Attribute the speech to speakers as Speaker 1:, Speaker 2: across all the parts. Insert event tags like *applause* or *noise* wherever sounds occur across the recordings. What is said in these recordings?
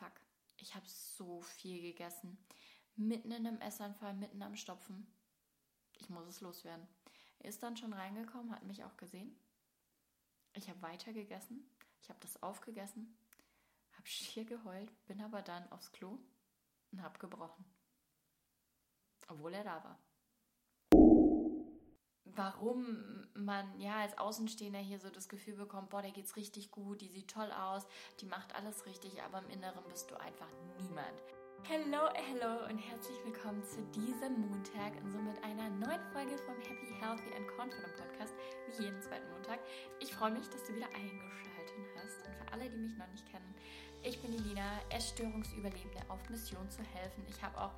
Speaker 1: fuck, ich habe so viel gegessen. Mitten in einem Essanfall, mitten am Stopfen. Ich muss es loswerden. Er ist dann schon reingekommen, hat mich auch gesehen. Ich habe weiter gegessen. Ich habe das aufgegessen, habe schier geheult, bin aber dann aufs Klo und habe gebrochen. Obwohl er da war. Warum man ja als Außenstehender hier so das Gefühl bekommt, boah, der geht's richtig gut, die sieht toll aus, die macht alles richtig, aber im Inneren bist du einfach niemand. Hallo, hallo und herzlich willkommen zu diesem Montag und somit einer neuen Folge vom Happy, Healthy and Confident Podcast, wie jeden zweiten Montag. Ich freue mich, dass du wieder eingeschaltet hast und für alle, die mich noch nicht kennen, ich bin die Lina, Essstörungsüberlebende auf Mission zu helfen. Ich habe auch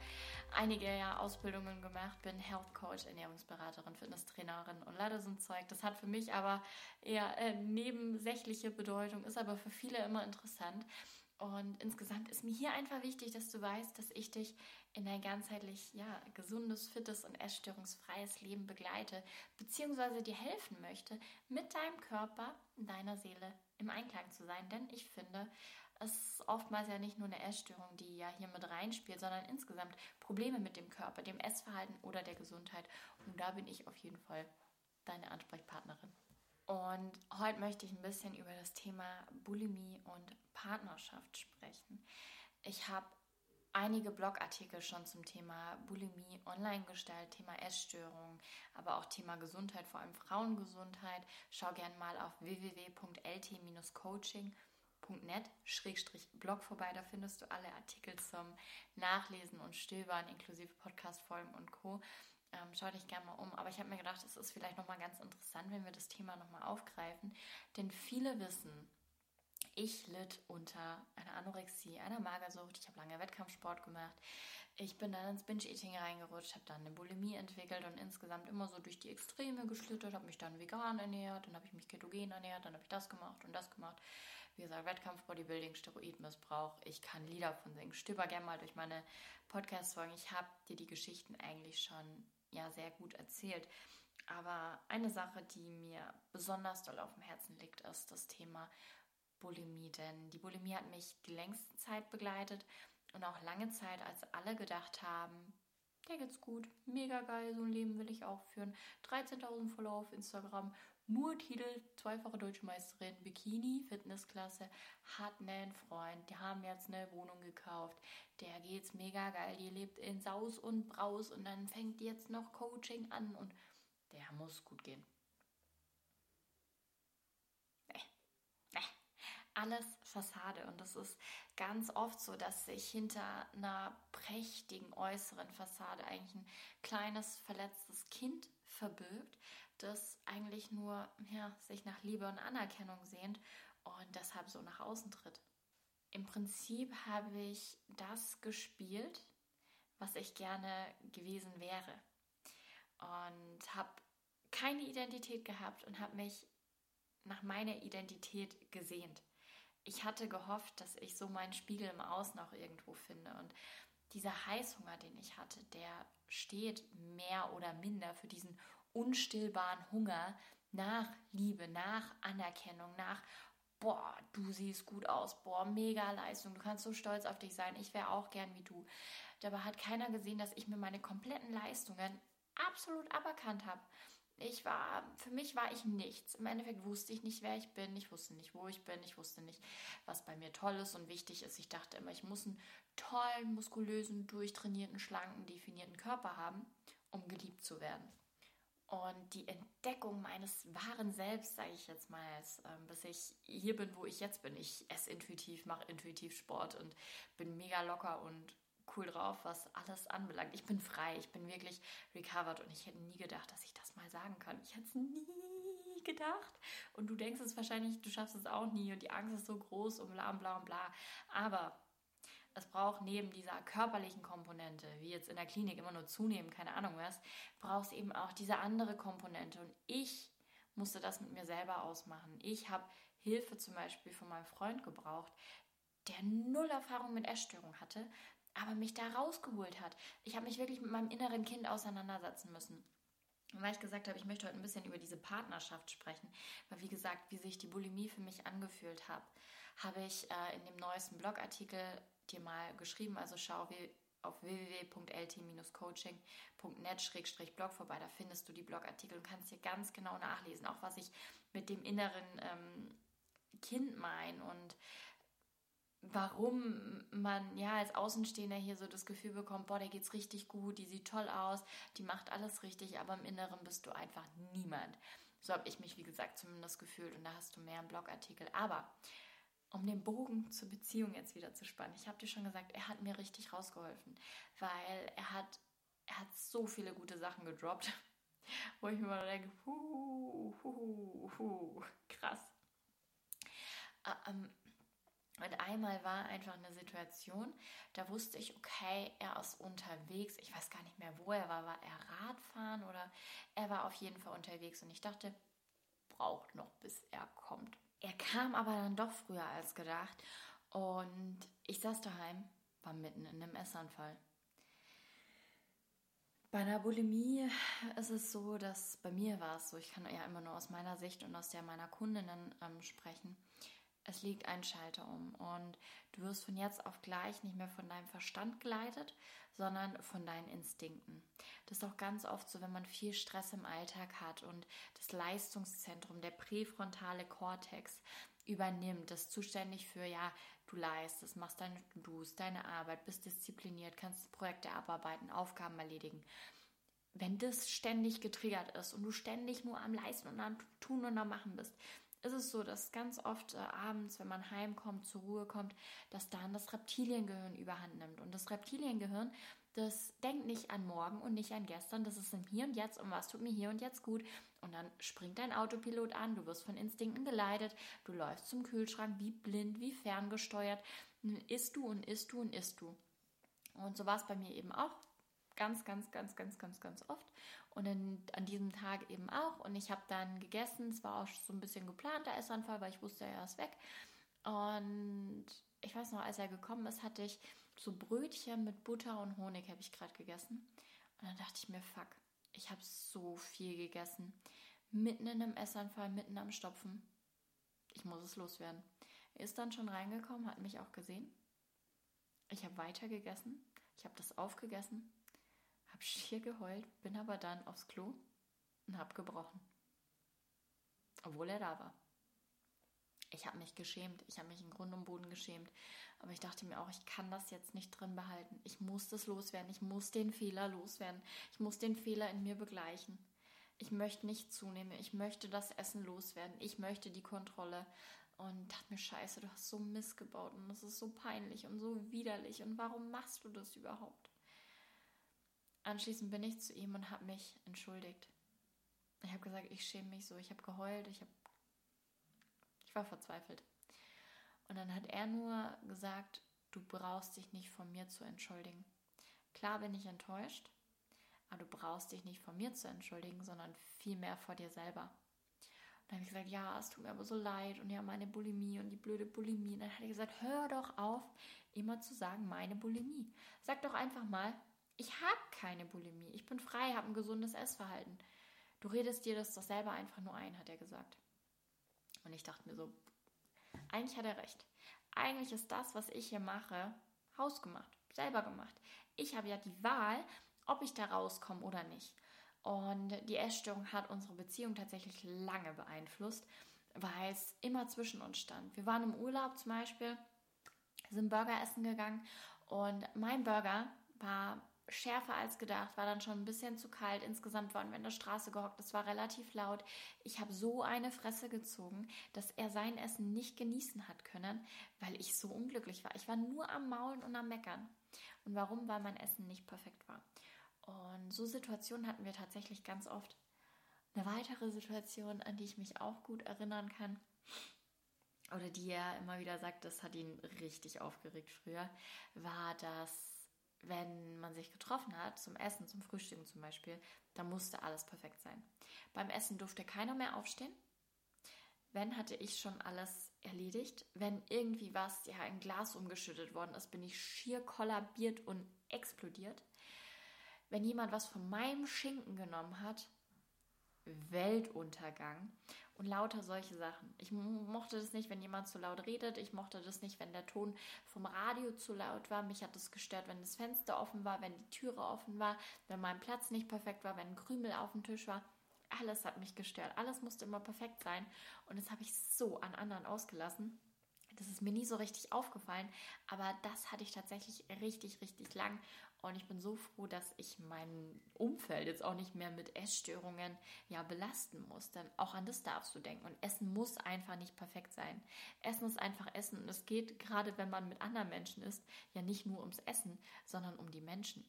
Speaker 1: einige ja, Ausbildungen gemacht, bin Health Coach, Ernährungsberaterin, Fitnesstrainerin und leider so ein Zeug. Das hat für mich aber eher äh, nebensächliche Bedeutung, ist aber für viele immer interessant. Und insgesamt ist mir hier einfach wichtig, dass du weißt, dass ich dich in ein ganzheitlich ja, gesundes, fittes und essstörungsfreies Leben begleite, beziehungsweise dir helfen möchte, mit deinem Körper, deiner Seele im Einklang zu sein. Denn ich finde, es ist oftmals ja nicht nur eine Essstörung, die ja hier mit reinspielt, sondern insgesamt Probleme mit dem Körper, dem Essverhalten oder der Gesundheit. Und da bin ich auf jeden Fall deine Ansprechpartnerin. Und heute möchte ich ein bisschen über das Thema Bulimie und Partnerschaft sprechen. Ich habe einige Blogartikel schon zum Thema Bulimie online gestellt, Thema Essstörungen, aber auch Thema Gesundheit, vor allem Frauengesundheit. Schau gerne mal auf www.lt-coaching.net-blog vorbei. Da findest du alle Artikel zum Nachlesen und Stöbern, inklusive Podcast-Folgen und Co. Ähm, schau dich gerne mal um. Aber ich habe mir gedacht, es ist vielleicht nochmal ganz interessant, wenn wir das Thema nochmal aufgreifen. Denn viele wissen, ich litt unter einer Anorexie, einer Magersucht. Ich habe lange Wettkampfsport gemacht. Ich bin dann ins Binge-Eating reingerutscht, habe dann eine Bulimie entwickelt und insgesamt immer so durch die Extreme geschlittert, habe mich dann vegan ernährt, dann habe ich mich ketogen ernährt, dann habe ich das gemacht und das gemacht. Wie gesagt, Wettkampf, Bodybuilding, Steroidmissbrauch. Ich kann Lieder von singen. Stöber gerne mal durch meine Podcast-Folgen. Ich habe dir die Geschichten eigentlich schon ja sehr gut erzählt. Aber eine Sache, die mir besonders doll auf dem Herzen liegt, ist das Thema Bulimie. Denn die Bulimie hat mich die längste Zeit begleitet und auch lange Zeit, als alle gedacht haben, der geht's gut, mega geil, so ein Leben will ich auch führen. 13.000 Follower auf Instagram, nur Titel, zweifache deutsche Meisterin, Bikini, Fitnessklasse, hat einen Freund, die haben jetzt eine Wohnung gekauft, der geht's mega geil, die lebt in Saus und Braus. Und dann fängt jetzt noch Coaching an. Und der muss gut gehen. Alles Fassade. Und es ist ganz oft so, dass sich hinter einer prächtigen äußeren Fassade eigentlich ein kleines verletztes Kind verbirgt, das eigentlich nur ja, sich nach Liebe und Anerkennung sehnt und deshalb so nach außen tritt. Im Prinzip habe ich das gespielt, was ich gerne gewesen wäre. Und habe keine Identität gehabt und habe mich nach meiner Identität gesehnt ich hatte gehofft, dass ich so meinen Spiegel im Außen auch irgendwo finde. Und dieser Heißhunger, den ich hatte, der steht mehr oder minder für diesen unstillbaren Hunger nach Liebe, nach Anerkennung, nach boah, du siehst gut aus, boah, mega Leistung, du kannst so stolz auf dich sein, ich wäre auch gern wie du. Dabei hat keiner gesehen, dass ich mir meine kompletten Leistungen absolut aberkannt habe ich war, für mich war ich nichts. Im Endeffekt wusste ich nicht, wer ich bin. Ich wusste nicht, wo ich bin. Ich wusste nicht, was bei mir toll ist und wichtig ist. Ich dachte immer, ich muss einen tollen, muskulösen, durchtrainierten, schlanken, definierten Körper haben, um geliebt zu werden. Und die Entdeckung meines wahren Selbst, sage ich jetzt mal, ist, äh, bis ich hier bin, wo ich jetzt bin. Ich esse intuitiv, mache intuitiv Sport und bin mega locker und cool drauf, was alles anbelangt. Ich bin frei, ich bin wirklich recovered und ich hätte nie gedacht, dass ich das mal sagen kann. Ich hätte es nie gedacht. Und du denkst es wahrscheinlich, du schaffst es auch nie und die Angst ist so groß und bla und bla und bla. Aber es braucht neben dieser körperlichen Komponente, wie jetzt in der Klinik immer nur zunehmen, keine Ahnung was, braucht es eben auch diese andere Komponente. Und ich musste das mit mir selber ausmachen. Ich habe Hilfe zum Beispiel von meinem Freund gebraucht, der null Erfahrung mit Essstörung hatte, aber mich da rausgeholt hat. Ich habe mich wirklich mit meinem inneren Kind auseinandersetzen müssen. Und weil ich gesagt habe, ich möchte heute ein bisschen über diese Partnerschaft sprechen, weil wie gesagt, wie sich die Bulimie für mich angefühlt hat, habe ich äh, in dem neuesten Blogartikel dir mal geschrieben. Also schau wie auf www.lt-coaching.net-blog vorbei. Da findest du die Blogartikel und kannst hier ganz genau nachlesen, auch was ich mit dem inneren ähm, Kind meine und warum man ja als Außenstehender hier so das Gefühl bekommt, boah, der geht's richtig gut, die sieht toll aus, die macht alles richtig, aber im Inneren bist du einfach niemand. So habe ich mich, wie gesagt, zumindest gefühlt und da hast du mehr im Blogartikel. Aber um den Bogen zur Beziehung jetzt wieder zu spannen, ich habe dir schon gesagt, er hat mir richtig rausgeholfen, weil er hat, er hat so viele gute Sachen gedroppt, *laughs* wo ich mir immer denke, hu, hu, hu, krass. Ähm, und einmal war einfach eine Situation, da wusste ich, okay, er ist unterwegs. Ich weiß gar nicht mehr, wo er war. War er Radfahren oder er war auf jeden Fall unterwegs. Und ich dachte, braucht noch, bis er kommt. Er kam aber dann doch früher als gedacht. Und ich saß daheim, war mitten in einem Essanfall. Bei einer Bulimie ist es so, dass bei mir war es so, ich kann ja immer nur aus meiner Sicht und aus der meiner Kundinnen ähm, sprechen es liegt ein Schalter um und du wirst von jetzt auf gleich nicht mehr von deinem Verstand geleitet, sondern von deinen Instinkten. Das ist auch ganz oft so, wenn man viel Stress im Alltag hat und das Leistungszentrum, der präfrontale Kortex übernimmt, das zuständig für, ja, du leistest, machst deine To-Dos, deine Arbeit, bist diszipliniert, kannst Projekte abarbeiten, Aufgaben erledigen. Wenn das ständig getriggert ist und du ständig nur am Leisten und am Tun und am Machen bist, ist es so, dass ganz oft äh, abends, wenn man heimkommt, zur Ruhe kommt, dass dann das Reptiliengehirn überhand nimmt. Und das Reptiliengehirn, das denkt nicht an morgen und nicht an gestern, das ist im Hier und Jetzt und was tut mir hier und jetzt gut. Und dann springt dein Autopilot an, du wirst von Instinkten geleitet, du läufst zum Kühlschrank wie blind, wie ferngesteuert, isst du und isst du und isst du. Und so war es bei mir eben auch ganz, ganz, ganz, ganz, ganz, ganz oft. Und in, an diesem Tag eben auch. Und ich habe dann gegessen. Es war auch so ein bisschen geplanter Essanfall, weil ich wusste, er ist weg. Und ich weiß noch, als er gekommen ist, hatte ich so Brötchen mit Butter und Honig habe ich gerade gegessen. Und dann dachte ich mir, fuck, ich habe so viel gegessen. Mitten in einem Essanfall, mitten am Stopfen. Ich muss es loswerden. Er ist dann schon reingekommen, hat mich auch gesehen. Ich habe weiter gegessen. Ich habe das aufgegessen habe schier geheult, bin aber dann aufs Klo und habe gebrochen. Obwohl er da war. Ich habe mich geschämt, ich habe mich in Grund und Boden geschämt. Aber ich dachte mir auch, ich kann das jetzt nicht drin behalten. Ich muss das loswerden, ich muss den Fehler loswerden. Ich muss den Fehler in mir begleichen. Ich möchte nicht zunehmen, ich möchte das Essen loswerden, ich möchte die Kontrolle. Und dachte mir, scheiße, du hast so Mist gebaut und das ist so peinlich und so widerlich. Und warum machst du das überhaupt? Anschließend bin ich zu ihm und habe mich entschuldigt. Ich habe gesagt, ich schäme mich so. Ich habe geheult, ich, hab, ich war verzweifelt. Und dann hat er nur gesagt, du brauchst dich nicht von mir zu entschuldigen. Klar bin ich enttäuscht, aber du brauchst dich nicht von mir zu entschuldigen, sondern vielmehr vor dir selber. Und dann habe ich gesagt, ja, es tut mir aber so leid und ja, meine Bulimie und die blöde Bulimie. Und dann hat er gesagt, hör doch auf, immer zu sagen, meine Bulimie. Sag doch einfach mal, ich habe keine Bulimie. Ich bin frei, habe ein gesundes Essverhalten. Du redest dir das doch selber einfach nur ein, hat er gesagt. Und ich dachte mir so, eigentlich hat er recht. Eigentlich ist das, was ich hier mache, hausgemacht, selber gemacht. Ich habe ja die Wahl, ob ich da rauskomme oder nicht. Und die Essstörung hat unsere Beziehung tatsächlich lange beeinflusst, weil es immer zwischen uns stand. Wir waren im Urlaub zum Beispiel, sind Burger essen gegangen und mein Burger war schärfer als gedacht, war dann schon ein bisschen zu kalt. Insgesamt waren wir in der Straße gehockt, es war relativ laut. Ich habe so eine Fresse gezogen, dass er sein Essen nicht genießen hat können, weil ich so unglücklich war. Ich war nur am Maulen und am Meckern. Und warum? Weil mein Essen nicht perfekt war. Und so Situationen hatten wir tatsächlich ganz oft. Eine weitere Situation, an die ich mich auch gut erinnern kann, oder die er immer wieder sagt, das hat ihn richtig aufgeregt früher, war, dass wenn man sich getroffen hat, zum Essen, zum Frühstücken zum Beispiel, da musste alles perfekt sein. Beim Essen durfte keiner mehr aufstehen. Wenn hatte ich schon alles erledigt. Wenn irgendwie was, ja, ein Glas umgeschüttet worden ist, bin ich schier kollabiert und explodiert. Wenn jemand was von meinem Schinken genommen hat, Weltuntergang. Und lauter solche Sachen. Ich mochte das nicht, wenn jemand zu laut redet. Ich mochte das nicht, wenn der Ton vom Radio zu laut war. Mich hat es gestört, wenn das Fenster offen war, wenn die Türe offen war, wenn mein Platz nicht perfekt war, wenn ein Krümel auf dem Tisch war. Alles hat mich gestört. Alles musste immer perfekt sein. Und das habe ich so an anderen ausgelassen. Das ist mir nie so richtig aufgefallen, aber das hatte ich tatsächlich richtig, richtig lang. Und ich bin so froh, dass ich mein Umfeld jetzt auch nicht mehr mit Essstörungen ja belasten muss. Denn auch an das darfst du denken. Und Essen muss einfach nicht perfekt sein. Essen ist einfach Essen. Und es geht, gerade wenn man mit anderen Menschen isst, ja nicht nur ums Essen, sondern um die Menschen,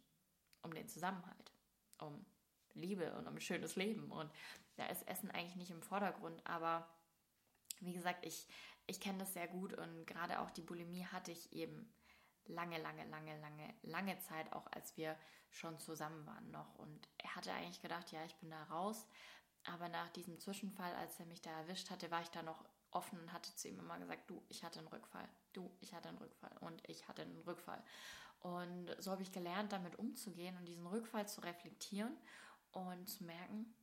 Speaker 1: um den Zusammenhalt, um Liebe und um ein schönes Leben. Und da ist Essen eigentlich nicht im Vordergrund. Aber wie gesagt, ich, ich kenne das sehr gut und gerade auch die Bulimie hatte ich eben lange, lange, lange, lange, lange Zeit, auch als wir schon zusammen waren noch. Und er hatte eigentlich gedacht, ja, ich bin da raus. Aber nach diesem Zwischenfall, als er mich da erwischt hatte, war ich da noch offen und hatte zu ihm immer gesagt, du, ich hatte einen Rückfall, du, ich hatte einen Rückfall und ich hatte einen Rückfall. Und so habe ich gelernt, damit umzugehen und diesen Rückfall zu reflektieren und zu merken,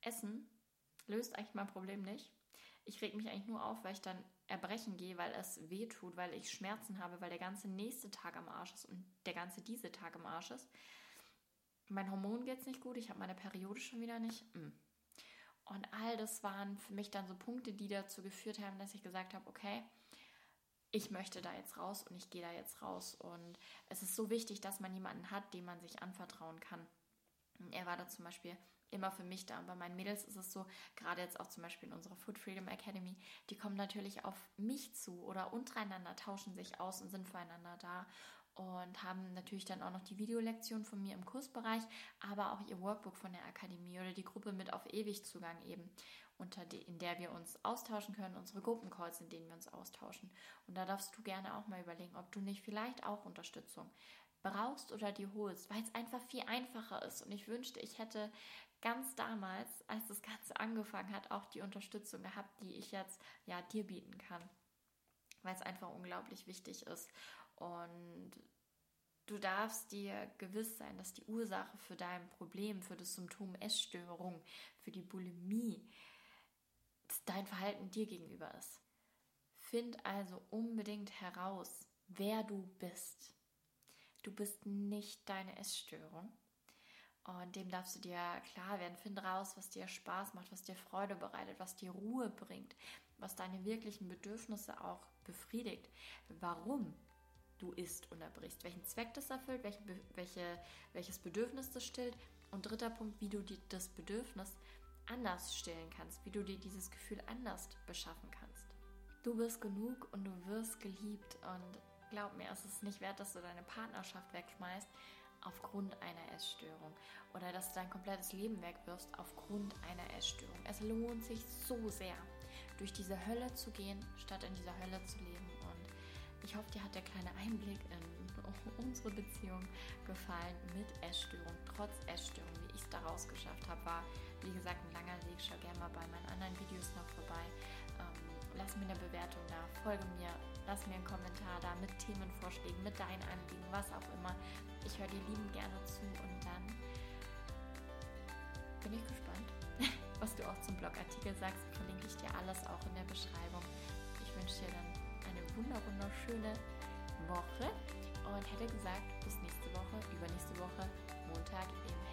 Speaker 1: Essen löst eigentlich mein Problem nicht. Ich reg mich eigentlich nur auf, weil ich dann erbrechen gehe, weil es weh tut, weil ich Schmerzen habe, weil der ganze nächste Tag am Arsch ist und der ganze diese Tag am Arsch ist. Mein Hormon geht es nicht gut, ich habe meine Periode schon wieder nicht. Mm. Und all das waren für mich dann so Punkte, die dazu geführt haben, dass ich gesagt habe, okay, ich möchte da jetzt raus und ich gehe da jetzt raus. Und es ist so wichtig, dass man jemanden hat, dem man sich anvertrauen kann. Er war da zum Beispiel immer für mich da. Und bei meinen Mädels ist es so, gerade jetzt auch zum Beispiel in unserer Food Freedom Academy, die kommen natürlich auf mich zu oder untereinander tauschen sich aus und sind füreinander da und haben natürlich dann auch noch die Videolektion von mir im Kursbereich, aber auch ihr Workbook von der Akademie oder die Gruppe mit auf ewig Zugang eben, unter die, in der wir uns austauschen können, unsere Gruppencalls, in denen wir uns austauschen. Und da darfst du gerne auch mal überlegen, ob du nicht vielleicht auch Unterstützung brauchst oder dir holst, weil es einfach viel einfacher ist. Und ich wünschte, ich hätte ganz damals, als das Ganze angefangen hat, auch die Unterstützung gehabt, die ich jetzt ja dir bieten kann, weil es einfach unglaublich wichtig ist. Und du darfst dir gewiss sein, dass die Ursache für dein Problem, für das Symptom Essstörung, für die Bulimie, dein Verhalten dir gegenüber ist. Find also unbedingt heraus, wer du bist. Du bist nicht deine Essstörung. Und dem darfst du dir klar werden. Finde raus, was dir Spaß macht, was dir Freude bereitet, was dir Ruhe bringt, was deine wirklichen Bedürfnisse auch befriedigt. Warum du isst und erbrichst, welchen Zweck das erfüllt, welche, welche, welches Bedürfnis das stillt. Und dritter Punkt, wie du dir das Bedürfnis anders stillen kannst, wie du dir dieses Gefühl anders beschaffen kannst. Du bist genug und du wirst geliebt und glaub mir, es ist nicht wert, dass du deine Partnerschaft wegschmeißt aufgrund einer Essstörung oder dass du dein komplettes Leben wegwirfst aufgrund einer Essstörung. Es lohnt sich so sehr, durch diese Hölle zu gehen, statt in dieser Hölle zu leben. Und ich hoffe, dir hat der kleine Einblick in *laughs* unsere Beziehung gefallen mit Essstörung, trotz Essstörung, wie ich es daraus geschafft habe, war wie gesagt ein langer Weg. Schau gerne mal bei meinen anderen Videos noch vorbei. Lass mir eine Bewertung da, folge mir, lass mir einen Kommentar da mit Themenvorschlägen, mit deinen Anliegen, was auch immer. Ich höre dir lieben gerne zu und dann bin ich gespannt, *laughs* was du auch zum Blogartikel sagst. Verlinke ich dir alles auch in der Beschreibung. Ich wünsche dir dann eine wunderschöne Woche und hätte gesagt, bis nächste Woche, übernächste Woche, Montag im Happy